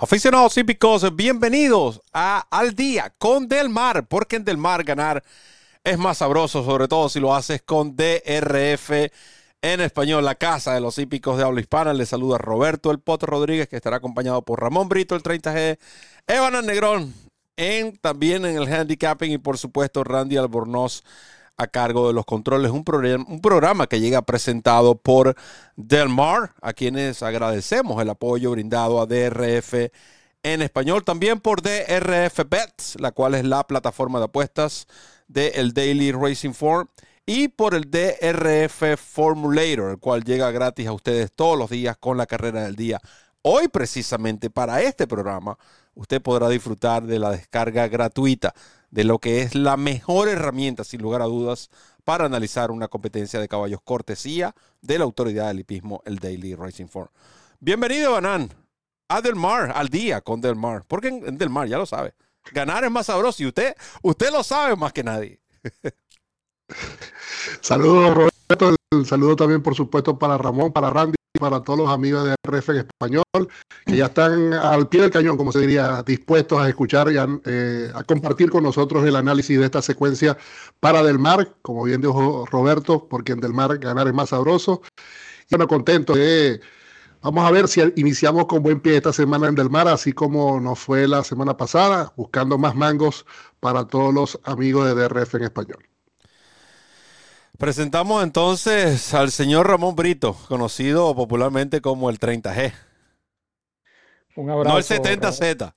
Aficionados hípicos, bienvenidos a Al Día con Del Mar, porque en Del Mar ganar es más sabroso, sobre todo si lo haces con DRF en español, la casa de los hípicos de habla hispana. Les saluda Roberto El Poto Rodríguez, que estará acompañado por Ramón Brito, el 30G, Evan Negrón, en, también en el handicapping y por supuesto Randy Albornoz a cargo de los controles. Un, programa, un programa que llega presentado por Del Mar, a quienes agradecemos el apoyo brindado a DRF en español. También por DRF Bets, la cual es la plataforma de apuestas del Daily Racing Form. Y por el DRF Formulator, el cual llega gratis a ustedes todos los días con la carrera del día. Hoy precisamente para este programa, usted podrá disfrutar de la descarga gratuita de lo que es la mejor herramienta, sin lugar a dudas, para analizar una competencia de caballos cortesía de la autoridad del hipismo, el Daily Racing Form. Bienvenido, Banan, a Del Mar, al día con Del Mar. Porque en, Del Mar, ya lo sabe, ganar es más sabroso y usted, usted lo sabe más que nadie. Saludos, Roberto. Un también, por supuesto, para Ramón, para Randy para todos los amigos de RF en español, que ya están al pie del cañón, como se diría, dispuestos a escuchar y a, eh, compartir con nosotros el análisis de esta secuencia para Del Mar, como bien dijo Roberto, porque en Del Mar ganar es más sabroso. Y bueno, contento. Vamos a ver si iniciamos con buen pie esta semana en Del Mar, así como nos fue la semana pasada, buscando más mangos para todos los amigos de DRF en español. Presentamos entonces al señor Ramón Brito, conocido popularmente como el 30G. Un abrazo. No el 70Z.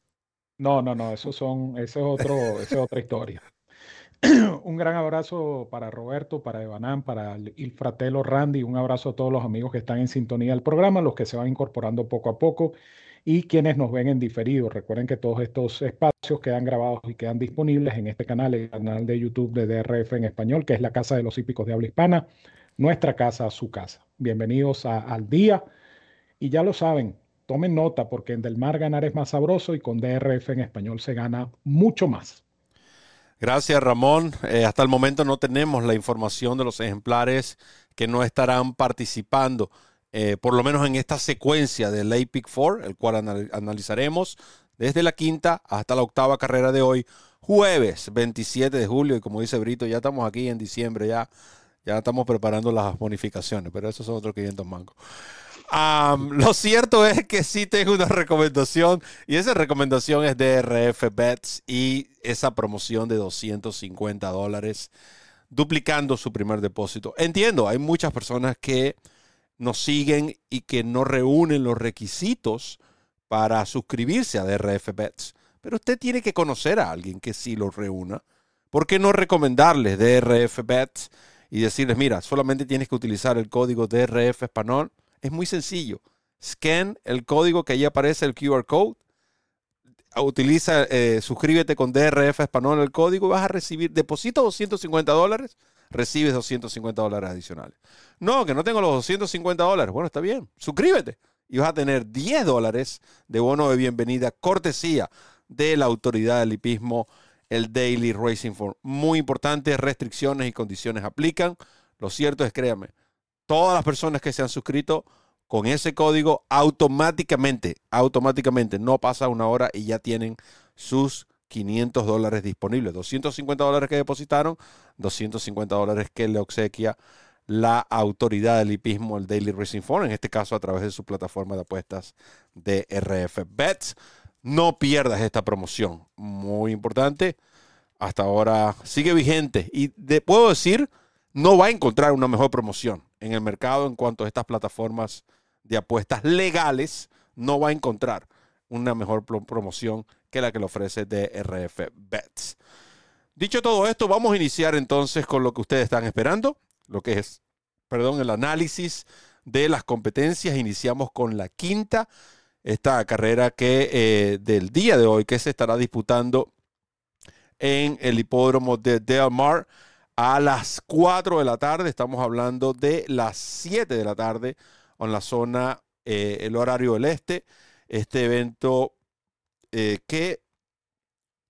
No, no, no, eso son, eso es otro, esa es otra historia. un gran abrazo para Roberto, para Evanán, para el fratelo Randy, un abrazo a todos los amigos que están en sintonía del programa, los que se van incorporando poco a poco y quienes nos ven en diferido. Recuerden que todos estos espacios quedan grabados y quedan disponibles en este canal, el canal de YouTube de DRF en español, que es la Casa de los Hípicos de Habla Hispana, nuestra casa, su casa. Bienvenidos al día. Y ya lo saben, tomen nota porque en Del Mar ganar es más sabroso y con DRF en español se gana mucho más. Gracias, Ramón. Eh, hasta el momento no tenemos la información de los ejemplares que no estarán participando eh, por lo menos en esta secuencia del APIC 4, el cual analizaremos desde la quinta hasta la octava carrera de hoy, jueves 27 de julio. Y como dice Brito, ya estamos aquí en diciembre, ya, ya estamos preparando las bonificaciones, pero esos son otros 500 mangos. lo cierto es que sí tengo una recomendación y esa recomendación es de RF Bets y esa promoción de 250 dólares duplicando su primer depósito. Entiendo, hay muchas personas que nos siguen y que no reúnen los requisitos para suscribirse a DRF Bets. Pero usted tiene que conocer a alguien que sí los reúna. ¿Por qué no recomendarles DRF Bets y decirles, mira, solamente tienes que utilizar el código DRF Español? Es muy sencillo. Scan el código que ahí aparece, el QR code. Utiliza, eh, suscríbete con DRF Español el código y vas a recibir, deposita 250 dólares recibes 250 dólares adicionales. No, que no tengo los 250 dólares. Bueno, está bien, suscríbete y vas a tener 10 dólares de bono de bienvenida, cortesía de la autoridad del hipismo, el Daily Racing Form. Muy importante, restricciones y condiciones aplican. Lo cierto es, créame, todas las personas que se han suscrito con ese código automáticamente, automáticamente, no pasa una hora y ya tienen sus 500 dólares disponibles. 250 dólares que depositaron, 250 dólares que le obsequia la autoridad del hipismo, el Daily Racing Phone, en este caso a través de su plataforma de apuestas de RF Bets. No pierdas esta promoción, muy importante. Hasta ahora sigue vigente y puedo decir, no va a encontrar una mejor promoción en el mercado en cuanto a estas plataformas de apuestas legales. No va a encontrar una mejor promoción que la que le ofrece DRF Bets. Dicho todo esto, vamos a iniciar entonces con lo que ustedes están esperando, lo que es, perdón, el análisis de las competencias. Iniciamos con la quinta, esta carrera que eh, del día de hoy que se estará disputando en el hipódromo de Del Mar a las 4 de la tarde. Estamos hablando de las 7 de la tarde en la zona, eh, el horario del este. Este evento eh, que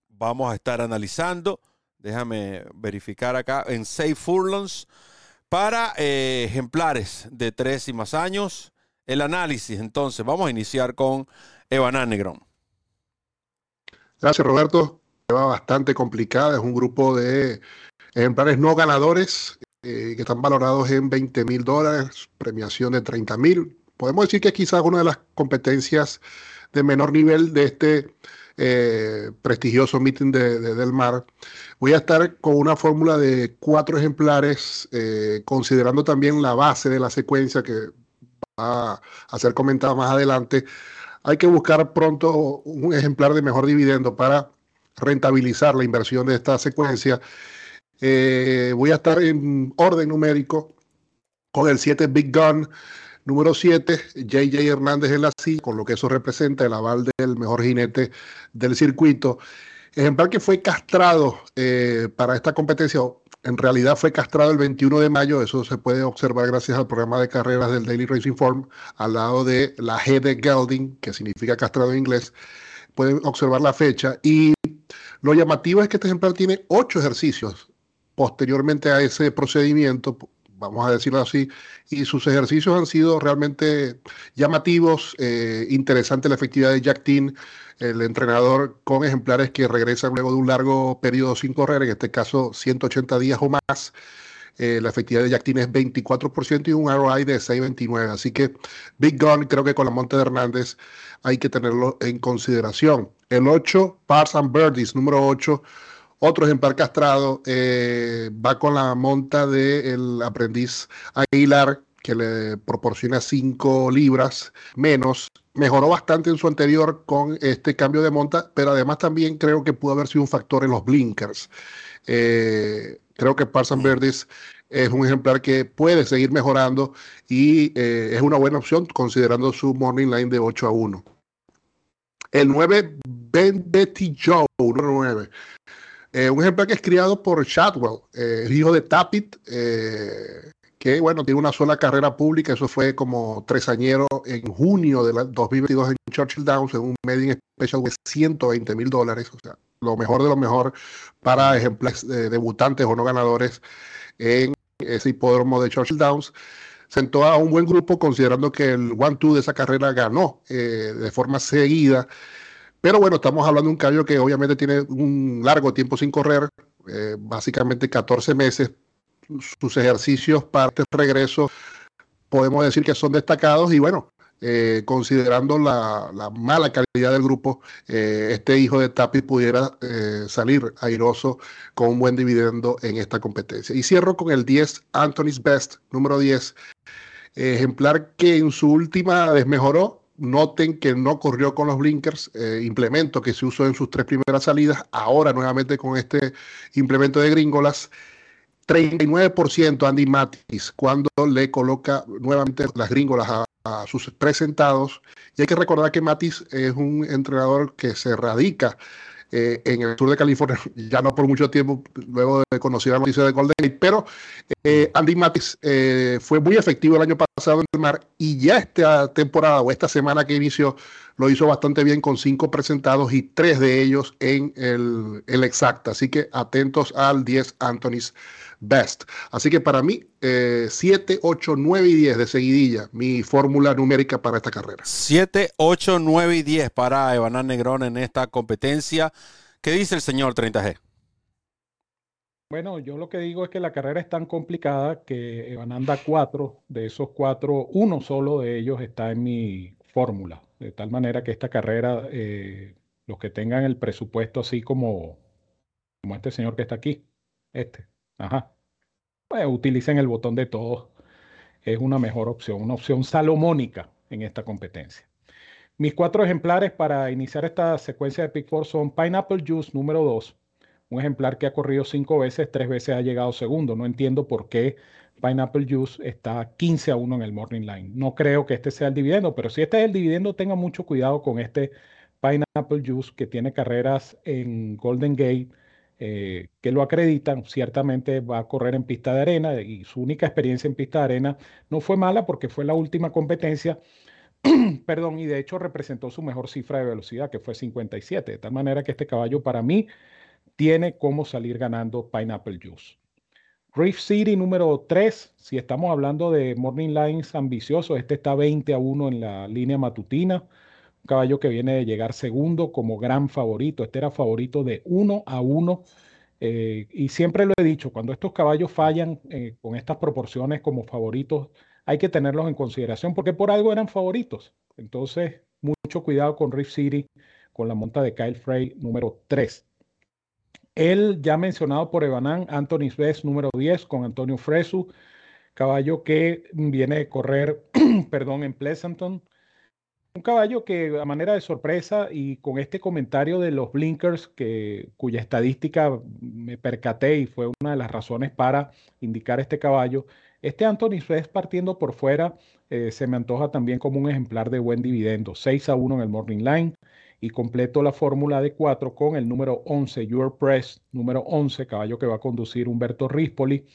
vamos a estar analizando. Déjame verificar acá en 6 furlongs para eh, ejemplares de 3 y más años. El análisis, entonces, vamos a iniciar con Evan Negrón. Gracias, Roberto. Va bastante complicada. Es un grupo de ejemplares no ganadores eh, que están valorados en 20 mil dólares, premiación de 30 mil. Podemos decir que quizás una de las competencias de menor nivel de este eh, prestigioso meeting de, Del Mar. Voy a estar con una fórmula de cuatro ejemplares, eh, considerando también la base de la secuencia que va a ser comentada más adelante. Hay que buscar pronto un ejemplar de mejor dividendo para rentabilizar la inversión de esta secuencia. Eh, voy a estar en orden numérico con el 7 Big Gun. Número 7, JJ Hernández en la silla, con lo que eso representa el aval del mejor jinete del circuito. Ejemplar que fue castrado eh, para esta competencia, en realidad fue castrado el 21 de mayo, eso se puede observar gracias al programa de carreras del Daily Racing Form, al lado de la G de Gelding, que significa castrado en inglés. Pueden observar la fecha. Y lo llamativo es que este ejemplar tiene ocho ejercicios posteriormente a ese procedimiento, vamos a decirlo así, y sus ejercicios han sido realmente llamativos, eh, interesante la efectividad de Jack Tin, el entrenador con ejemplares que regresan luego de un largo periodo sin correr, en este caso 180 días o más. Eh, la efectividad de Jack Tin es 24% y un ROI de 6.29. Así que Big Gun, creo que con la Monte de Hernández hay que tenerlo en consideración. El 8, Pars and Birdies, número 8 otro ejemplar castrado eh, va con la monta del aprendiz Aguilar, que le proporciona 5 libras menos. Mejoró bastante en su anterior con este cambio de monta, pero además también creo que pudo haber sido un factor en los blinkers. Eh, creo que Parson Verdis es un ejemplar que puede seguir mejorando y eh, es una buena opción considerando su morning line de 8 a 1. El 9, Betty Joe, 9. Eh, un ejemplar que es criado por Shadwell, eh, el hijo de Tapit, eh, que bueno, tiene una sola carrera pública, eso fue como tresañero en junio de 2022 en Churchill Downs, en un Media Special de 120 mil dólares, o sea, lo mejor de lo mejor para ejemplares debutantes o no ganadores en ese hipódromo de Churchill Downs. Sentó a un buen grupo considerando que el one-two de esa carrera ganó de forma seguida pero bueno, estamos hablando de un caballo que obviamente tiene un largo tiempo sin correr, eh, básicamente 14 meses. Sus ejercicios para este regreso podemos decir que son destacados y bueno, eh, considerando la, mala calidad del grupo, eh, este hijo de Tapi pudiera salir airoso con un buen dividendo en esta competencia. Y cierro con el 10 Anthony's Best, número 10, ejemplar que en su última desmejoró, Noten que no corrió con los blinkers, eh, implemento que se usó en sus tres primeras salidas, ahora nuevamente con este implemento de gringolas. 39% Andy Matis cuando le coloca nuevamente las gringolas a, a, sus presentados. Y hay que recordar que Matis es un entrenador que se radica eh, en el sur de California, ya no por mucho tiempo, luego de conocer la noticia de Golden pero eh, Andy Matis eh, fue muy efectivo el año pasado en el mar y ya esta temporada o esta semana que inició lo hizo bastante bien con cinco presentados y tres de ellos en el, el exacta. Así que atentos al 10 Anthony's Best. Así que para mí, 7, 8, 9 y 10 de seguidilla, mi fórmula numérica para esta carrera. 7, 8, 9 y 10 para Evanán Negrón en esta competencia. ¿Qué dice el señor 30G? Bueno, yo lo que digo es que la carrera es tan complicada que Evan da cuatro, de esos cuatro, uno solo de ellos está en mi fórmula, de tal manera que esta carrera, eh, los que tengan el presupuesto así como, como este señor que está aquí, este, Ajá. Pues utilicen el botón de todos. Es una mejor opción, una opción salomónica en esta competencia. Mis cuatro ejemplares para iniciar esta secuencia de Pick Four son Pineapple Juice número 2, un ejemplar que ha corrido cinco veces, tres veces ha llegado segundo. No entiendo por qué Pineapple Juice está 15 a 1 en el Morning Line. No creo que este sea el dividendo, pero si este es el dividendo, tenga mucho cuidado con este Pineapple Juice que tiene carreras en Golden Gate, eh, que lo acreditan. Ciertamente va a correr en pista de arena y su única experiencia en pista de arena no fue mala porque fue la última competencia. Perdón, y de hecho representó su mejor cifra de velocidad, que fue 57. De tal manera que este caballo para mí tiene cómo salir ganando Pineapple Juice. Reef City número 3, si estamos hablando de Morning Lines ambiciosos, este está 20 a 1 en la línea matutina. Caballo que viene de llegar segundo como gran favorito. Este era favorito de 1 a 1. Eh, y siempre lo he dicho, cuando estos caballos fallan eh, con estas proporciones como favoritos, hay que tenerlos en consideración porque por algo eran favoritos. Entonces, mucho cuidado con Reef City, con la monta de Kyle Frey número 3. El ya mencionado por Evanán, Anthony Sves, número 10, con Antonio Fresu, caballo que viene de correr, perdón, en Pleasanton. Un caballo que a manera de sorpresa y con este comentario de los blinkers, que, cuya estadística me percaté y fue una de las razones para indicar este caballo, este Anthony Sves partiendo por fuera eh, se me antoja también como un ejemplar de buen dividendo, 6 a 1 en el Morning Line y completo la fórmula de 4 con el número 11, Your Press, número 11, caballo que va a conducir Humberto Rispoli.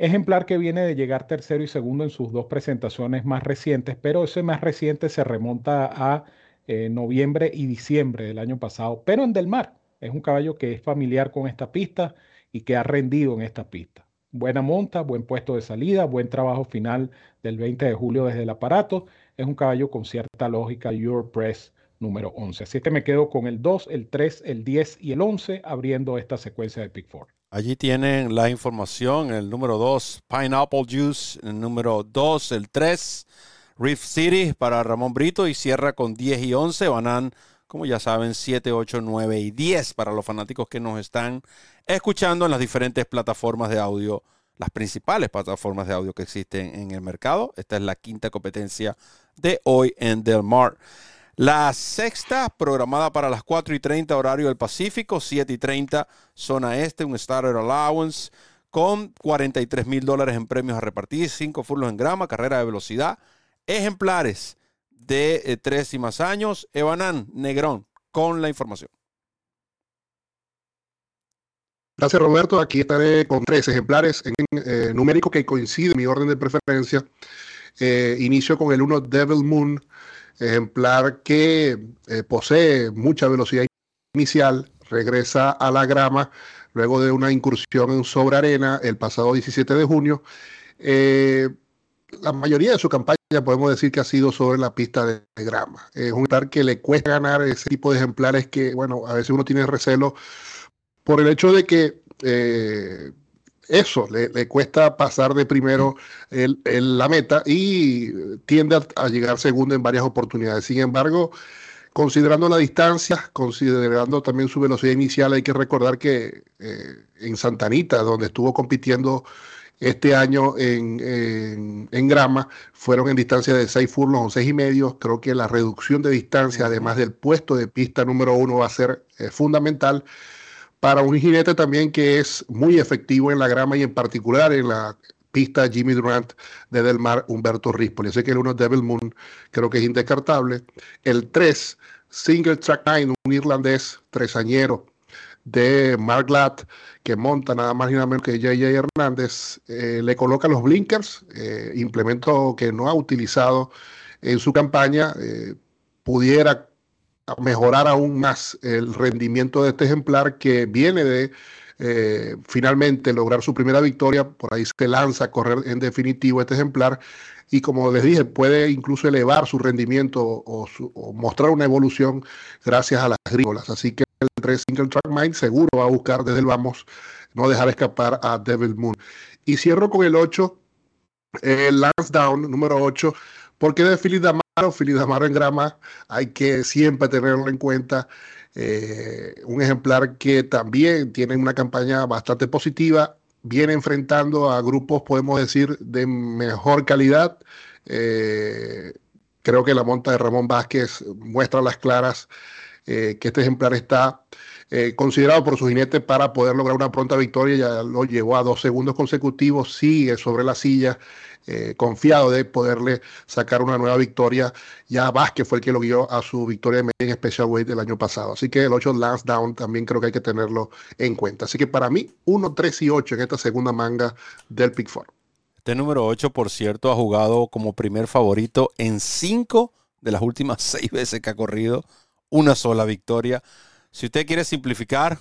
Ejemplar que viene de llegar tercero y segundo en sus dos presentaciones más recientes, pero ese más reciente se remonta a eh, noviembre y diciembre del año pasado, pero en Del Mar. Es un caballo que es familiar con esta pista y que ha rendido en esta pista. Buena monta, buen puesto de salida, buen trabajo final del 20 de julio desde el aparato. Es un caballo con cierta lógica, Your Press número 11. Así que me quedo con el 2, el 3, el 10 y el 11 abriendo esta secuencia de Pick 4. Allí tienen la información, el número 2, Pineapple Juice, el número 2, el 3, Reef City para Ramón Brito y cierra con 10 y 11, van como ya saben, 7, 8, 9 y 10 para los fanáticos que nos están escuchando en las diferentes plataformas de audio, las principales plataformas de audio que existen en el mercado. Esta es la quinta competencia de hoy en Del Mar. La sexta, programada para las 4 y 30 horario del Pacífico, 7 y 30 zona este, un starter allowance con 43 mil dólares en premios a repartir, 5 furlos en grama, carrera de velocidad, ejemplares de 3 eh, y más años. Evanán Negrón con la información. Gracias Roberto, aquí estaré con tres ejemplares en eh, numérico que coincide mi orden de preferencia. Eh, inicio con el 1 Devil Moon ejemplar que eh, posee mucha velocidad inicial, regresa a la grama luego de una incursión en sobre arena el pasado 17 de junio. Eh, la mayoría de su campaña podemos decir que ha sido sobre la pista de, grama. Es un ejemplar que le cuesta ganar ese tipo de ejemplares que, bueno, a veces uno tiene recelo por el hecho de que eh, eso, le, cuesta pasar de primero el, la meta y tiende a, llegar segundo en varias oportunidades. Sin embargo, considerando la distancia, considerando también su velocidad inicial, hay que recordar que eh, en Santanita, donde estuvo compitiendo este año en, en, grama, fueron en distancia de 6 furlongs o 6 y medio. Creo que la reducción de distancia, además del puesto de pista número uno, va a ser eh, fundamental para un jinete también que es muy efectivo en la grama y en particular en la pista Jimmy Durant de Del Mar Humberto Rispoli. Sé que el 1 Devil Moon creo que es indescartable. El 3, Single Track 9, un irlandés tresañero de Mark Latt, que monta nada más ni nada menos que J.J. Hernández, eh, le coloca los blinkers, eh, implemento que no ha utilizado en su campaña, eh, pudiera mejorar aún más el rendimiento de este ejemplar que viene de eh, finalmente lograr su primera victoria. Por ahí se lanza a correr en definitivo este ejemplar y como les dije, puede incluso elevar su rendimiento o, mostrar una evolución gracias a las grígolas. Así que el 3 Single Track Mind seguro va a buscar desde el vamos no dejar escapar a Devil Moon. Y cierro con el 8, el Lance Down, número 8, porque de Philip Damaro, Philip Damaro en grama, hay que siempre tenerlo en cuenta. Eh, un ejemplar que también tiene una campaña bastante positiva, viene enfrentando a grupos, podemos decir, de mejor calidad. Eh, creo que la monta de Ramón Vázquez muestra las claras eh, que este ejemplar está considerado por su jinete para poder lograr una pronta victoria. Ya lo llevó a dos segundos consecutivos, sigue sobre la silla. Eh, confiado de poderle sacar una nueva victoria. Ya Vázquez fue el que lo guió a su victoria en Special Weight del año pasado. Así que el 8 Lance Down también creo que hay que tenerlo en cuenta. Así que para mí, 1, 3 y 8 en esta segunda manga del Pick 4. Este número 8, por cierto, ha jugado como primer favorito en 5 de las últimas 6 veces que ha corrido. Una sola victoria. Si usted quiere simplificar,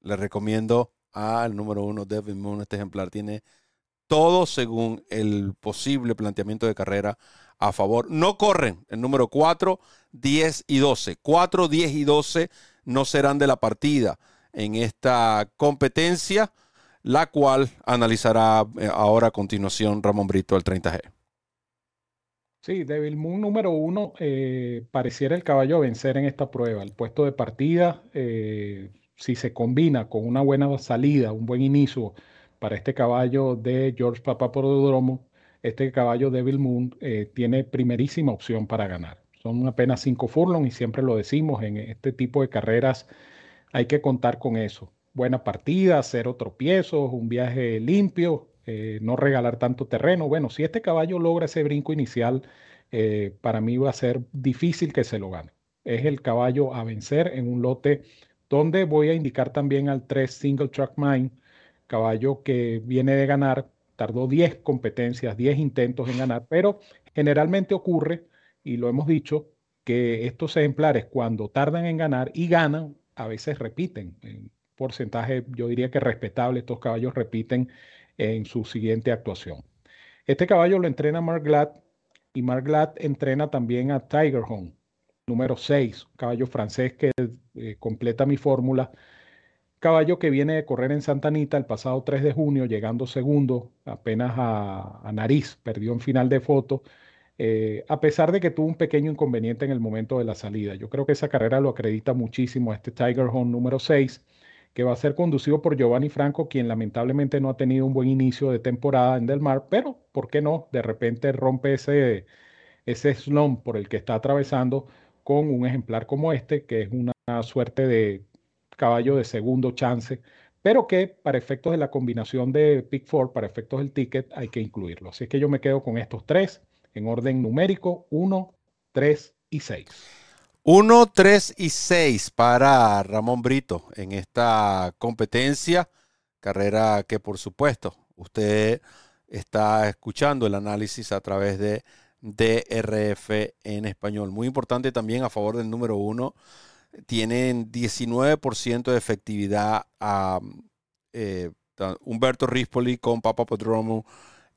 le recomiendo al número 1, Devin Moon. Este ejemplar tiene todo según el posible planteamiento de carrera a favor. No corren el número 4, 10 y 12. 4, 10 y 12 no serán de la partida en esta competencia, la cual analizará eh, ahora a continuación Ramón Brito al 30G. Sí, Devil Moon número uno eh, pareciera el caballo a vencer en esta prueba. El puesto de partida, eh, si se combina con una buena salida, un buen inicio, para este caballo de George Papaprodromo, este caballo Devil Moon eh, tiene primerísima opción para ganar. Son apenas cinco furlongs y siempre lo decimos, en este tipo de carreras hay que contar con eso. Buena partida, cero tropiezos, un viaje limpio, eh, no regalar tanto terreno. Bueno, si este caballo logra ese brinco inicial, eh, para mí va a ser difícil que se lo gane. Es el caballo a vencer en un lote donde voy a indicar también al 3 Single Track Mine caballo que viene de ganar, tardó 10 competencias, 10 intentos en ganar, pero generalmente ocurre, y lo hemos dicho, que estos ejemplares cuando tardan en ganar y ganan, a veces repiten. En porcentaje, yo diría que respetable, estos caballos repiten en su siguiente actuación. Este caballo lo entrena Mark Glad y Mark Glad entrena también a Tiger Home, número 6, caballo francés que eh, completa mi fórmula Caballo que viene de correr en Santa Anita el pasado 3 de junio, llegando segundo, apenas a, nariz, perdió en final de foto, eh, a pesar de que tuvo un pequeño inconveniente en el momento de la salida. Yo creo que esa carrera lo acredita muchísimo a este Tiger Home número 6, que va a ser conducido por Giovanni Franco, quien lamentablemente no ha tenido un buen inicio de temporada en Del Mar, pero ¿por qué no? De repente rompe ese, ese slump por el que está atravesando con un ejemplar como este, que es una suerte de caballo de segundo chance, pero que para efectos de la combinación de Pick Four, para efectos del ticket, hay que incluirlo. Así que yo me quedo con estos tres en orden numérico, 1, 3 y 6. 1, 3 y 6 para Ramón Brito en esta competencia, carrera que por supuesto usted está escuchando el análisis a través de DRF en español. Muy importante también a favor del número 1 tienen 19% de efectividad a eh, Humberto Rispoli con Papa Podromo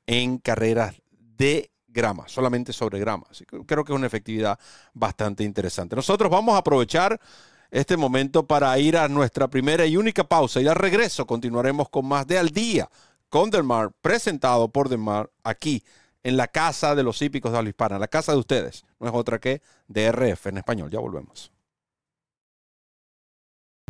en carreras de grama, solamente sobre grama. Así que creo que es una efectividad bastante interesante. Nosotros vamos a aprovechar este momento para ir a nuestra primera y única pausa y al regreso continuaremos con más de Al Día con Delmar, presentado por Delmar aquí en la casa de los hípicos de la hispana, la casa de ustedes. No es otra que DRF en español. Ya volvemos.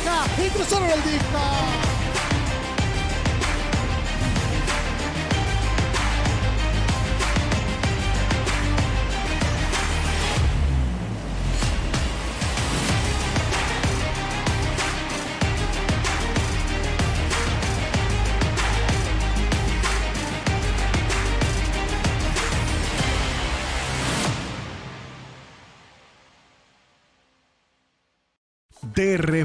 Ventaja y cruzaron el disco.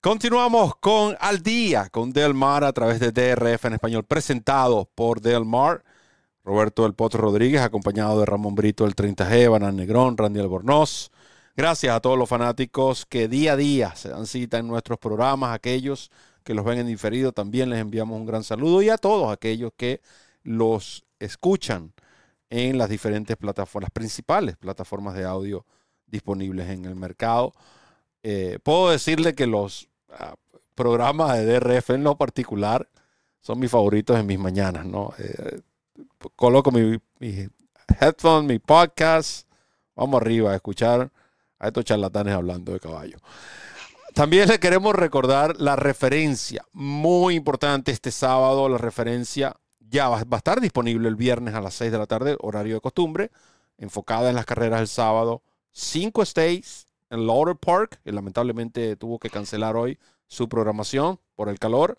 Continuamos con Al Día, con Del Mar a través de DRF en español, presentado por Del Mar. Roberto El Potro Rodríguez, acompañado de Ramón Brito, el 30G, Banán Negrón, Randy Albornoz. Gracias a todos los fanáticos que día a día se dan cita en nuestros programas, aquellos que los ven en diferido, también les enviamos un gran saludo y a todos aquellos que los escuchan en las diferentes plataformas, las principales plataformas de audio disponibles en el mercado. Eh, puedo decirle que los programas de DRF en lo particular son mis favoritos en mis mañanas, ¿no? Eh, coloco mi, mi headphone, mi podcast, vamos arriba a escuchar a estos charlatanes hablando de caballo. También le queremos recordar la referencia, muy importante este sábado, la referencia ya va, a estar disponible el viernes a las 6 de la tarde, horario de costumbre, enfocada en las carreras del sábado, cinco stays en Lauder Park, que lamentablemente tuvo que cancelar hoy su programación por el calor,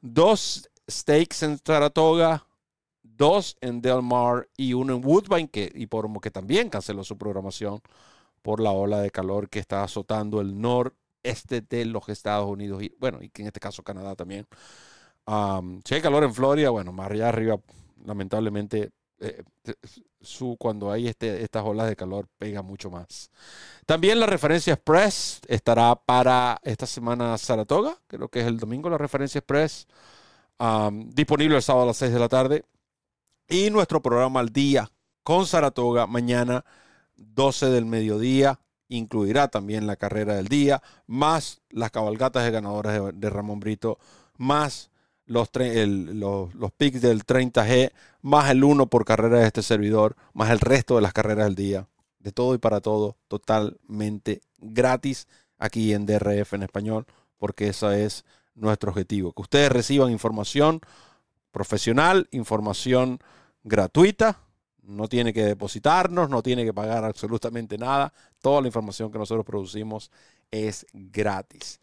dos stakes en Saratoga, dos en Del Mar y uno en Woodbine, que, y por que también canceló su programación por la ola de calor que está azotando el noreste de los Estados Unidos y, bueno, y que en este caso Canadá también. Um, si hay calor en Florida, bueno, más allá arriba, lamentablemente, eh, su, cuando hay este, estas olas de calor pega mucho más. También la referencia Express estará para esta semana Saratoga, creo que es el domingo la referencia Express, disponible el sábado a las 6 de la tarde. Y nuestro programa al día con Saratoga mañana 12 del mediodía. Incluirá también la carrera del día, más las cabalgatas de ganadores de, de Ramón Brito, más los, el, los, picks del 30G, más el 1 por carrera de este servidor, más el resto de las carreras del día. De todo y para todo, totalmente gratis aquí en DRF en español, porque ese es nuestro objetivo. Que ustedes reciban información profesional, información gratuita, no tiene que depositarnos, no tiene que pagar absolutamente nada. Toda la información que nosotros producimos es gratis.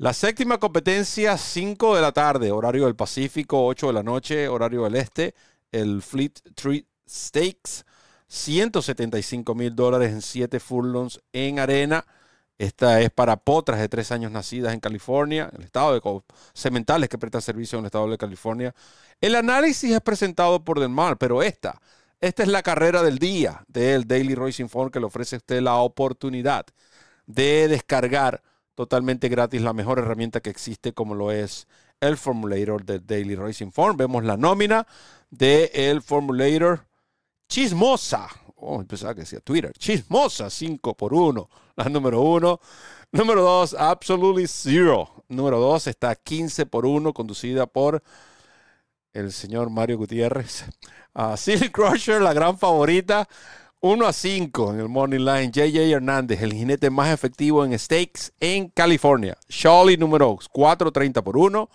La séptima competencia, 5 de la tarde, horario del Pacífico, 8 de la noche, horario del Este, el Fleet Street Stakes, 175 mil dólares en 7 furlongs en arena. Esta es para potras de 3 años nacidas en California, el estado de sementales que prestan servicio en el estado de California. El análisis es presentado por Del Mar, pero esta, esta es la carrera del día del Daily Racing Form que le ofrece a usted la oportunidad de descargar totalmente gratis la mejor herramienta que existe como lo es el Formulator del Daily Racing Form. Vemos la nómina del el Formulator Chismosa. Oh, pensaba que decía Twitter. Chismosa, 5 por 1. La número 1. Número 2, Absolutely Zero. Número 2 está 15 por 1, conducida por el señor Mario Gutiérrez. Uh, Silly Crusher, la gran favorita. 1 a 5 en el Morning Line. JJ Hernández, el jinete más efectivo en stakes en California. Shawley número 4, 30 por 1.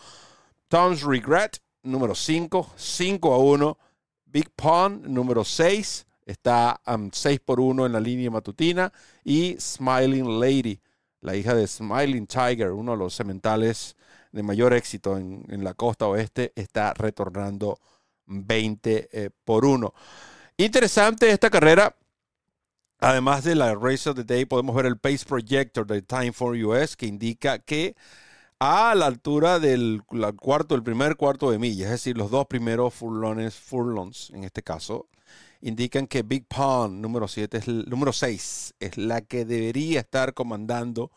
Tom's Regret, número 5, 5 a 1. Big Pond, número 6, está um, 6 por 1 en la línea matutina. Y Smiling Lady, la hija de Smiling Tiger, uno de los sementales de mayor éxito en, en la costa oeste, está retornando 20 eh, por 1. Interesante esta carrera. Además de la Race of the Day, podemos ver el Pace Projector de Time for US que indica que a la altura del cuarto, el primer cuarto de milla, es decir, los dos primeros furlones, furlongs en este caso, indican que Big Pond número 7 es número 6 es la que debería estar comandando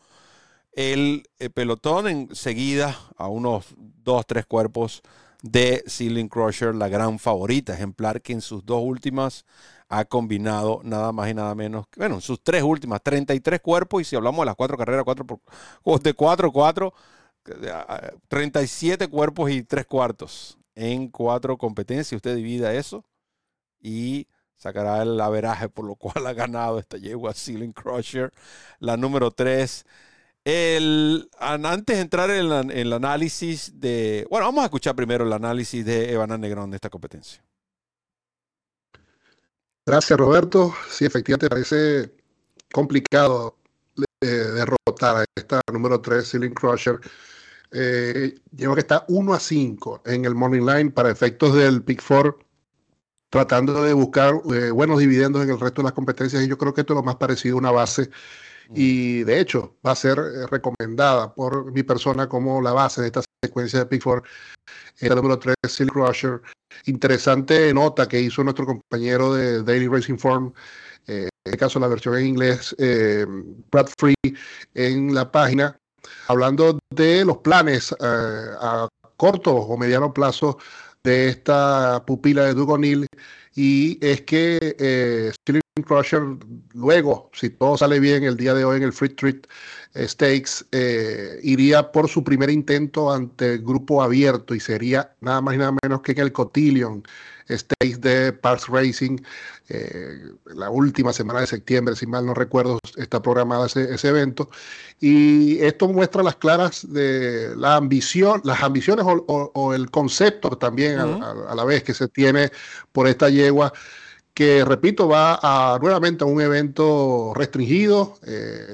el, el pelotón enseguida a unos dos, tres cuerpos de Ceiling Crusher, la gran favorita, ejemplar que en sus dos últimas ha combinado nada más y nada menos, bueno, en sus tres últimas, 33 cuerpos, y si hablamos de las cuatro carreras, cuatro por, de 4 4, 37 cuerpos y tres cuartos en cuatro competencias. Usted divida eso y sacará el averaje por lo cual ha ganado esta yegua Ceiling Crusher, la número 3 antes de entrar en, el análisis de. Bueno, vamos a escuchar primero el análisis de Evana Negrón de esta competencia. Gracias, Roberto. Sí, efectivamente parece complicado eh, derrotar a esta número 3, Ceiling Crusher. Eh, llevo que está 1 a 5 en el Morning Line para efectos del Pick 4, tratando de buscar eh, buenos dividendos en el resto de las competencias. Y yo creo que esto es lo más parecido a una base y de hecho va a ser eh, recomendada por mi persona como la base de esta secuencia de Pick 4, el número 3, Silk Rusher. Interesante nota que hizo nuestro compañero de Daily Racing Form, eh, en este caso la versión en inglés, eh, Brad Free, en la página, hablando de los planes a corto o mediano plazo de esta pupila de Dugonil y es que eh, Crusher luego, si todo sale bien el día de hoy en el Free Treat Stakes, eh, iría por su primer intento ante el grupo abierto y sería nada más y nada menos que en el Cotillion Stakes de Parks Racing. Eh, la última semana de septiembre, si mal no recuerdo, está programada ese, ese, evento. Y esto muestra las claras de la ambición, las ambiciones o, el concepto también a, la vez que se tiene por esta yegua que repito, va a, nuevamente a un evento restringido, eh,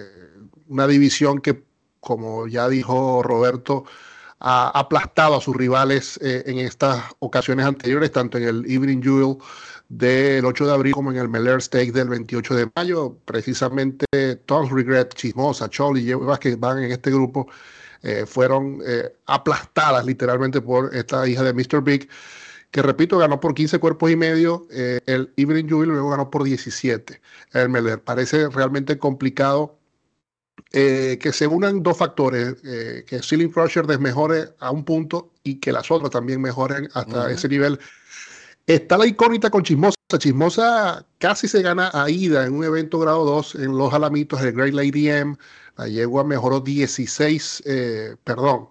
una división que, como ya dijo Roberto, ha aplastado a sus rivales eh, en estas ocasiones anteriores, tanto en el Evening Jewel del 8 de abril como en el Meller Stake del 28 de mayo. Precisamente Tom's Regret, Chismosa, Chol y que van en este grupo eh, fueron aplastadas literalmente por esta hija de Mr. Big que repito, ganó por 15 cuerpos y medio, eh, el Evening Jubilee luego ganó por 17 el Meller. Parece realmente complicado eh, que se unan dos factores, eh, que Ceiling Crusher desmejore a un punto y que las otras también mejoren hasta ese nivel. Está la icónita con Chismosa. Chismosa casi se gana a ida en un evento grado 2 en Los Alamitos, el Great Lady M. La yegua mejoró 16, perdón,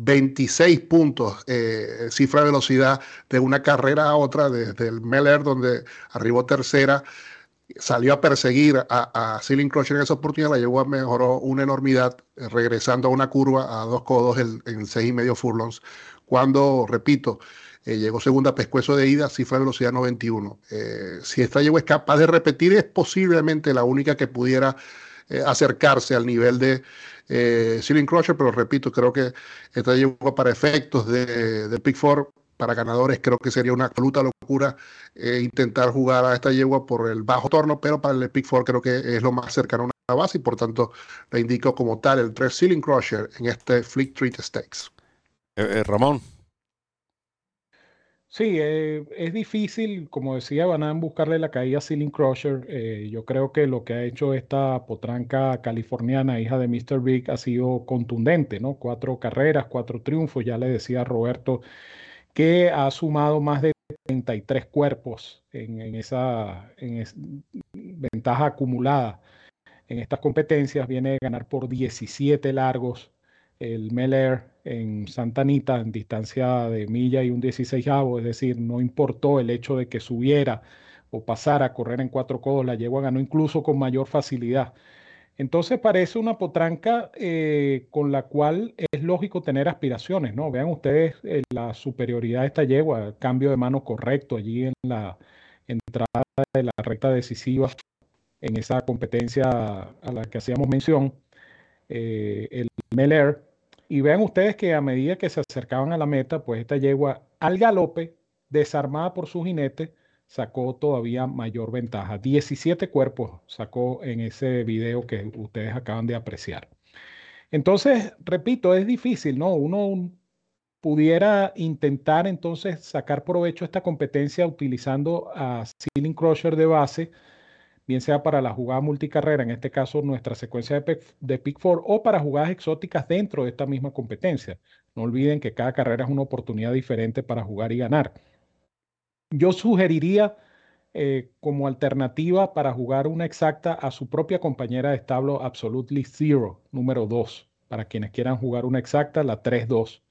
26 puntos, eh, cifra de velocidad de una carrera a otra, desde el Meller, donde arribó tercera, salió a perseguir a, a Ceiling Crusher en esa oportunidad, la llevó a mejoró una enormidad, eh, regresando a una curva a dos codos en, en seis y medio furlongs, cuando, repito, eh, llegó segunda pescuezo de ida, cifra de velocidad 91. si esta yegua es capaz de repetir, es posiblemente la única que pudiera acercarse al nivel de eh, Ceiling Crusher, pero repito, creo que esta llegó para efectos de, Pick Four, para ganadores creo que sería una absoluta locura eh, intentar jugar a esta yegua por el bajo torno, pero para el Pick Four creo que es lo más cercano a una base y por tanto le indico como tal el 3 Ceiling Crusher en este Fleet Street Stakes. Eh, Ramón. Sí, eh, es difícil, como decía Banán, buscarle la caída a Ceiling Crusher. Eh, yo creo que lo que ha hecho esta potranca californiana, hija de Mr. Big, ha sido contundente, ¿no? Cuatro carreras, cuatro triunfos. Ya le decía Roberto que ha sumado más de 33 cuerpos en, esa ventaja acumulada en estas competencias. Viene a ganar por 17 largos el Meller en Santa Anita en distancia de milla y un 16 es decir, no importó el hecho de que subiera o pasara a correr en cuatro codos, la yegua ganó incluso con mayor facilidad Entonces parece una potranca eh, con la cual es lógico tener aspiraciones, ¿no? Vean ustedes eh, la superioridad de esta yegua, el cambio de mano correcto allí en la entrada de la recta decisiva en esa competencia a la que hacíamos mención, eh, el Melair. Y vean ustedes que a medida que se acercaban a la meta, pues esta yegua al galope, desarmada por su jinete, sacó todavía mayor ventaja. 17 cuerpos sacó en ese video que ustedes acaban de apreciar. Entonces, repito, es difícil, ¿no? Uno pudiera intentar entonces sacar provecho de esta competencia utilizando a Ceiling Crusher de base, bien sea para la jugada multicarrera, en este caso nuestra secuencia de pick, de pick four, o para jugadas exóticas dentro de esta misma competencia. No olviden que cada carrera es una oportunidad diferente para jugar y ganar. Yo sugeriría eh, como alternativa para jugar una exacta a su propia compañera de establo Absolutely Zero, número 2, para quienes quieran jugar una exacta, la 3-2,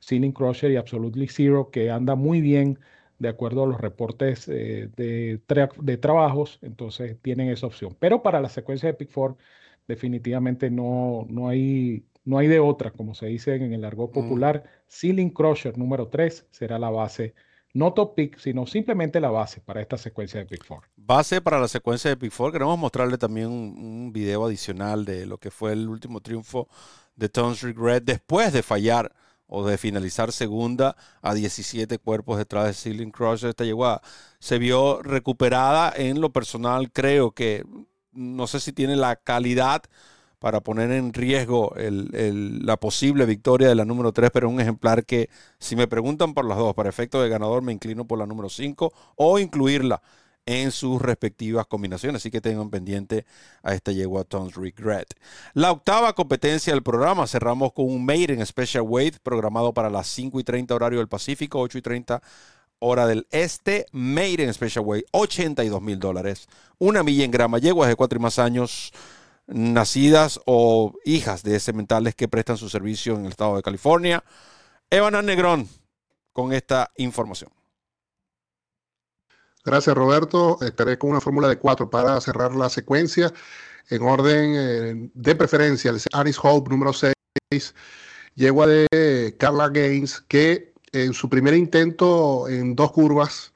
Ceiling Crusher y Absolutely Zero, que anda muy bien de acuerdo a los reportes eh, de, de, trabajos, entonces tienen esa opción. Pero para la secuencia de Pick 4, definitivamente no, no, hay, no hay de otra, como se dice en el argot mm. popular. Ceiling Crusher número 3 será la base no top pick, sino simplemente la base para esta secuencia de Pick 4. Base para la secuencia de Pick 4. Queremos mostrarle también un, video adicional de lo que fue el último triunfo de Tom's Regret después de fallar o de finalizar segunda a 17 cuerpos detrás de Ceiling Crusher. Esta llegó se vio recuperada en lo personal. Creo que no sé si tiene la calidad para poner en riesgo la posible victoria de la número 3, pero un ejemplar que, si me preguntan por las dos, para efecto de ganador, me inclino por la número 5 o incluirla en sus respectivas combinaciones. Así que tengan pendiente a esta yegua Tom's Regret. La octava competencia del programa cerramos con un Maiden Special Weight programado para las 5 y 30 horario del Pacífico, 8 y 30 hora del este. Maiden Special Weight, 82 mil dólares. Una milla en grama, yeguas de 4 y más años nacidas o hijas de cementales que prestan su servicio en el estado de California. Evan Negrón con esta información. Gracias, Roberto. Estaré con una fórmula de cuatro para cerrar la secuencia. En orden eh, de preferencia, el Anis Hope número 6, yegua de Carla Gaines, que en su primer intento en dos curvas,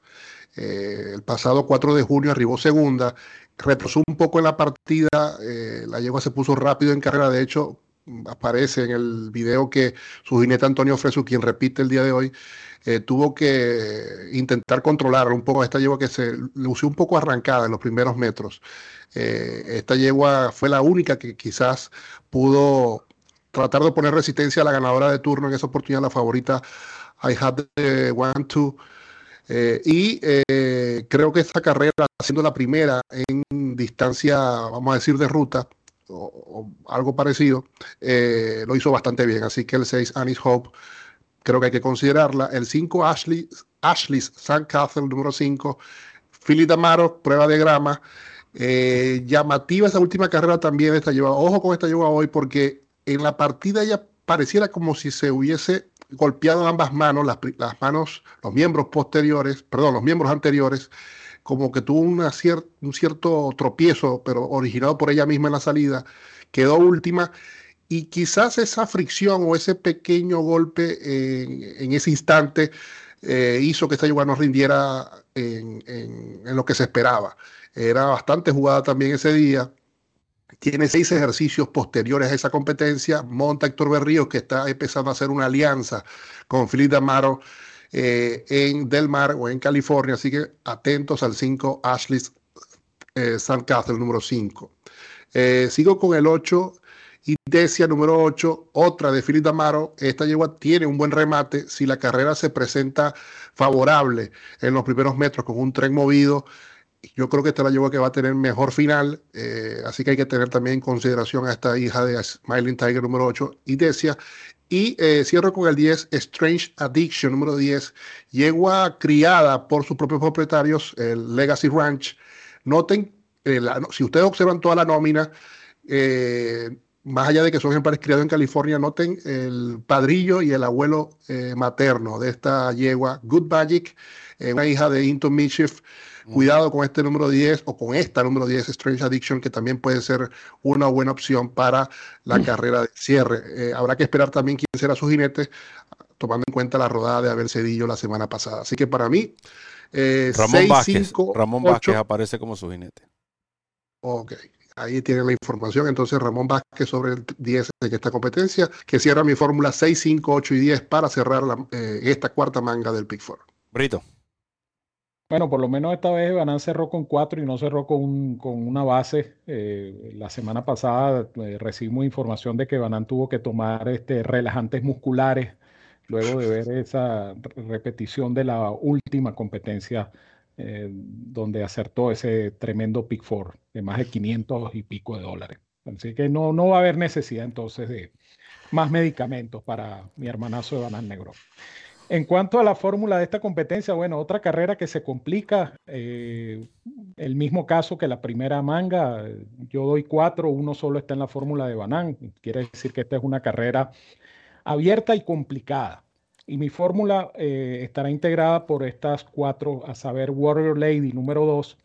eh, el pasado 4 de junio arribó segunda retrasó un poco en la partida, eh, la yegua se puso rápido en carrera, de hecho aparece en el video que su jinete Antonio Fresu, quien repite el día de hoy, eh, tuvo que intentar controlar un poco esta yegua que se lució un poco arrancada en los primeros metros. Eh, esta yegua fue la única que quizás pudo tratar de poner resistencia a la ganadora de turno en esa oportunidad, la favorita I Had the One Two. Eh, y creo que esta carrera, siendo la primera en distancia, vamos a decir, de ruta o, algo parecido, lo hizo bastante bien. Así que el 6, Anis Hope, creo que hay que considerarla. El 5, Ashley, Ashley's Castle, número 5. Philly Damaro, prueba de grama. llamativa esa última carrera también esta lleva. Ojo con esta lleva hoy porque en la partida ya pareciera como si se hubiese golpeado ambas manos, las, manos, los miembros posteriores, perdón, los miembros anteriores, como que tuvo un cierto tropiezo, pero originado por ella misma en la salida, quedó última y quizás esa fricción o ese pequeño golpe en, ese instante eh, hizo que esta yegua no rindiera en, lo que se esperaba. Era bastante jugada también ese día tiene seis ejercicios posteriores a esa competencia. Monta Héctor Berrío, que está empezando a hacer una alianza con Felipe Amaro eh, en Del Mar o en California. Así que atentos al 5 Ashley eh, San el número 5. Eh, sigo con el 8. Idesia número 8, otra de Felipe Amaro. Esta yegua tiene un buen remate si la carrera se presenta favorable en los primeros metros con un tren movido yo creo que esta la llevo que va a tener mejor final, eh, así que hay que tener también en consideración a esta hija de Smiling Tiger número 8, Idesia. Y eh, cierro con el 10, Strange Addiction número 10, yegua criada por sus propios propietarios, el Legacy Ranch. Noten, eh, si ustedes observan toda la nómina, más allá de que son ejemplares criados en California, noten el padrillo y el abuelo materno de esta yegua, Good Magic, una hija de Into Mischief Cuidado con este número 10 o con esta número 10, Strange Addiction, que también puede ser una buena opción para la carrera de cierre. Eh, habrá que esperar también quién será su jinete, tomando en cuenta la rodada de Abel Cedillo la semana pasada. Así que para mí, eh, Ramón, Vázquez, Ramón Vázquez aparece como su jinete. Ok, ahí tiene la información. Entonces, Ramón Vázquez sobre el 10 de esta competencia, que cierra mi fórmula 6, 5, 8 y 10 para cerrar eh, esta cuarta manga del Pick Four. Brito. Bueno, por lo menos esta vez Banán cerró con 4 y no cerró con, con una base. Eh, la semana pasada eh, recibimos información de que Banán tuvo que tomar este, relajantes musculares luego de ver esa repetición de la última competencia eh, donde acertó ese tremendo pick four de más de 500 y pico de dólares. Así que no, no va a haber necesidad entonces de más medicamentos para mi hermanazo de Banal Negro. En cuanto a la fórmula de esta competencia, bueno, otra carrera que se complica, eh, el mismo caso que la primera manga, yo doy cuatro, uno solo está en la fórmula de Banán, quiere decir que esta es una carrera abierta y complicada. Y mi fórmula eh, estará integrada por estas cuatro, a saber, Warrior Lady número dos,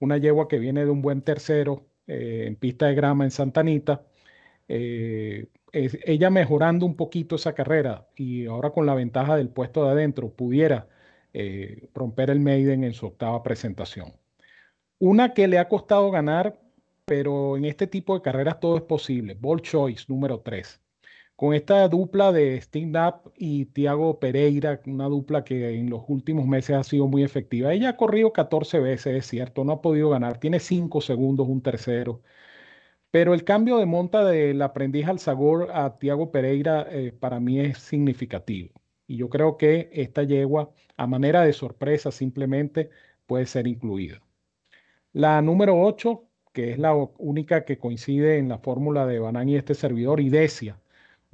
una yegua que viene de un buen tercero eh, en pista de grama en Santa Anita. Eh, ella mejorando un poquito esa carrera y ahora con la ventaja del puesto de adentro pudiera romper el Maiden en su octava presentación. Una que le ha costado ganar, pero en este tipo de carreras todo es posible. Ball Choice número 3 con esta dupla de Up y Tiago Pereira, una dupla que en los últimos meses ha sido muy efectiva. Ella ha corrido 14 veces, es cierto, no ha podido ganar, tiene 5 segundos, un tercero. Pero el cambio de monta del aprendiz al Zagor a Tiago Pereira eh, para mí es significativo. Y yo creo que esta yegua, a manera de sorpresa simplemente, puede ser incluida. La número 8, que es la única que coincide en la fórmula de Banán y este servidor, Idesia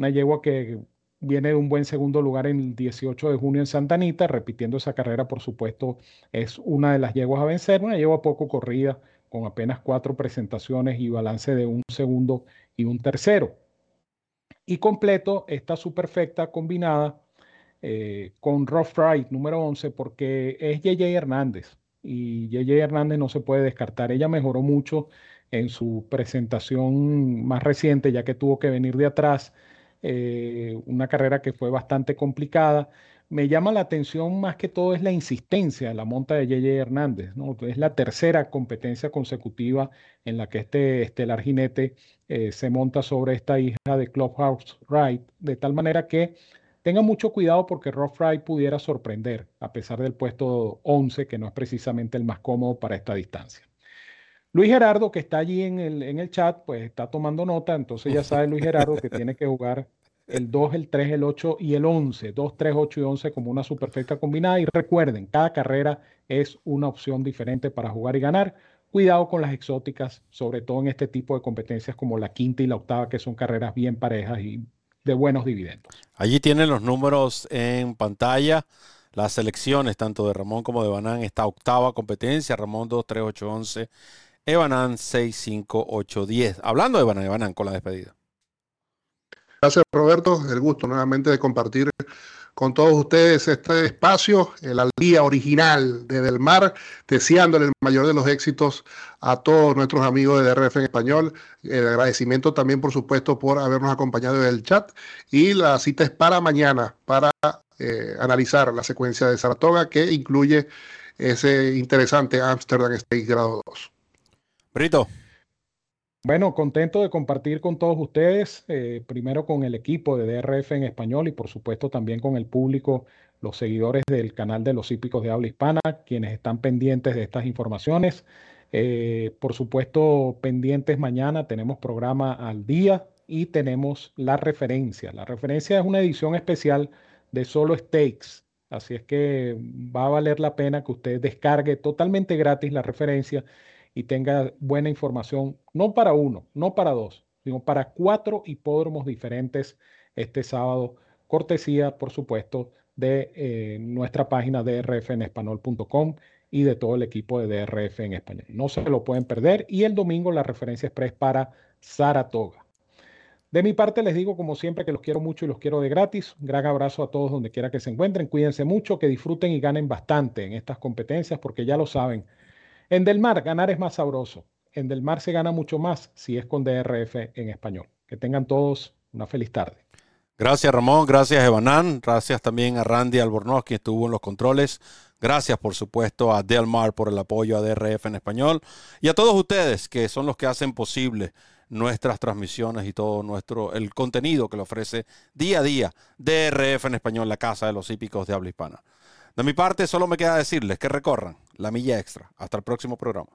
una yegua que viene de un buen segundo lugar en el 18 de junio en Santa Anita, repitiendo esa carrera, por supuesto, es una de las yeguas a vencer, una yegua poco corrida, con apenas cuatro presentaciones y balance de un segundo y un tercero. Y completo esta superfecta combinada eh, con Rough Ride número 11, porque es JJ Hernández. Y JJ Hernández no se puede descartar. Ella mejoró mucho en su presentación más reciente, ya que tuvo que venir de atrás eh, una carrera que fue bastante complicada. Me llama la atención más que todo es la insistencia de la monta de Yeye Hernández. ¿no? Es la tercera competencia consecutiva en la que este estelar jinete eh, se monta sobre esta hija de Clubhouse Ride, de tal manera que tenga mucho cuidado porque Rough Ride pudiera sorprender, a pesar del puesto 11, que no es precisamente el más cómodo para esta distancia. Luis Gerardo, que está allí en el, chat, pues está tomando nota, entonces ya sabe Luis Gerardo que tiene que jugar el 2, el 3, el 8 y el 11, 2, 3, 8 y 11 como una superfecta combinada. Y recuerden, cada carrera es una opción diferente para jugar y ganar. Cuidado con las exóticas, sobre todo en este tipo de competencias como la quinta y la octava, que son carreras bien parejas y de buenos dividendos. Allí tienen los números en pantalla, las selecciones tanto de Ramón como de Banán, esta octava competencia, Ramón 2, 3, 8, 11 Ebanan 65810. Hablando de Ebanan, Ebanan con la despedida. Gracias, Roberto. El gusto nuevamente de compartir con todos ustedes este espacio, el al día original de Del Mar, deseándole el mayor de los éxitos a todos nuestros amigos de DRF en español. El agradecimiento también, por supuesto, por habernos acompañado en el chat. Y la cita es para mañana, para eh, analizar la secuencia de Saratoga, que incluye ese interesante Amsterdam State grado 2. Brito. Bueno, contento de compartir con todos ustedes, eh, primero con el equipo de DRF en español y por supuesto también con el público, los seguidores del canal de los hípicos de habla hispana, quienes están pendientes de estas informaciones. Eh, por supuesto, pendientes mañana, tenemos programa al día y tenemos la referencia. La referencia es una edición especial de Solo Stakes, así es que va a valer la pena que usted descargue totalmente gratis la referencia y tenga buena información, no para uno, no para dos, sino para cuatro hipódromos diferentes este sábado, cortesía, por supuesto, de eh, nuestra página drfenespanol.com y de todo el equipo de DRF en español. No se lo pueden perder. Y el domingo la referencia express para Saratoga. De mi parte les digo como siempre que los quiero mucho y los quiero de gratis. Un gran abrazo a todos donde quiera que se encuentren. Cuídense mucho, que disfruten y ganen bastante en estas competencias porque ya lo saben. En Del Mar ganar es más sabroso. En Del Mar se gana mucho más si es con DRF en español. Que tengan todos una feliz tarde. Gracias Ramón, gracias Evanán, gracias también a Randy Albornoz quien estuvo en los controles. Gracias por supuesto a Del Mar por el apoyo a DRF en español y a todos ustedes que son los que hacen posible nuestras transmisiones y todo nuestro el contenido que le ofrece día a día DRF en español, la casa de los hípicos de habla hispana. De mi parte, solo me queda decirles que recorran la milla extra. Hasta el próximo programa.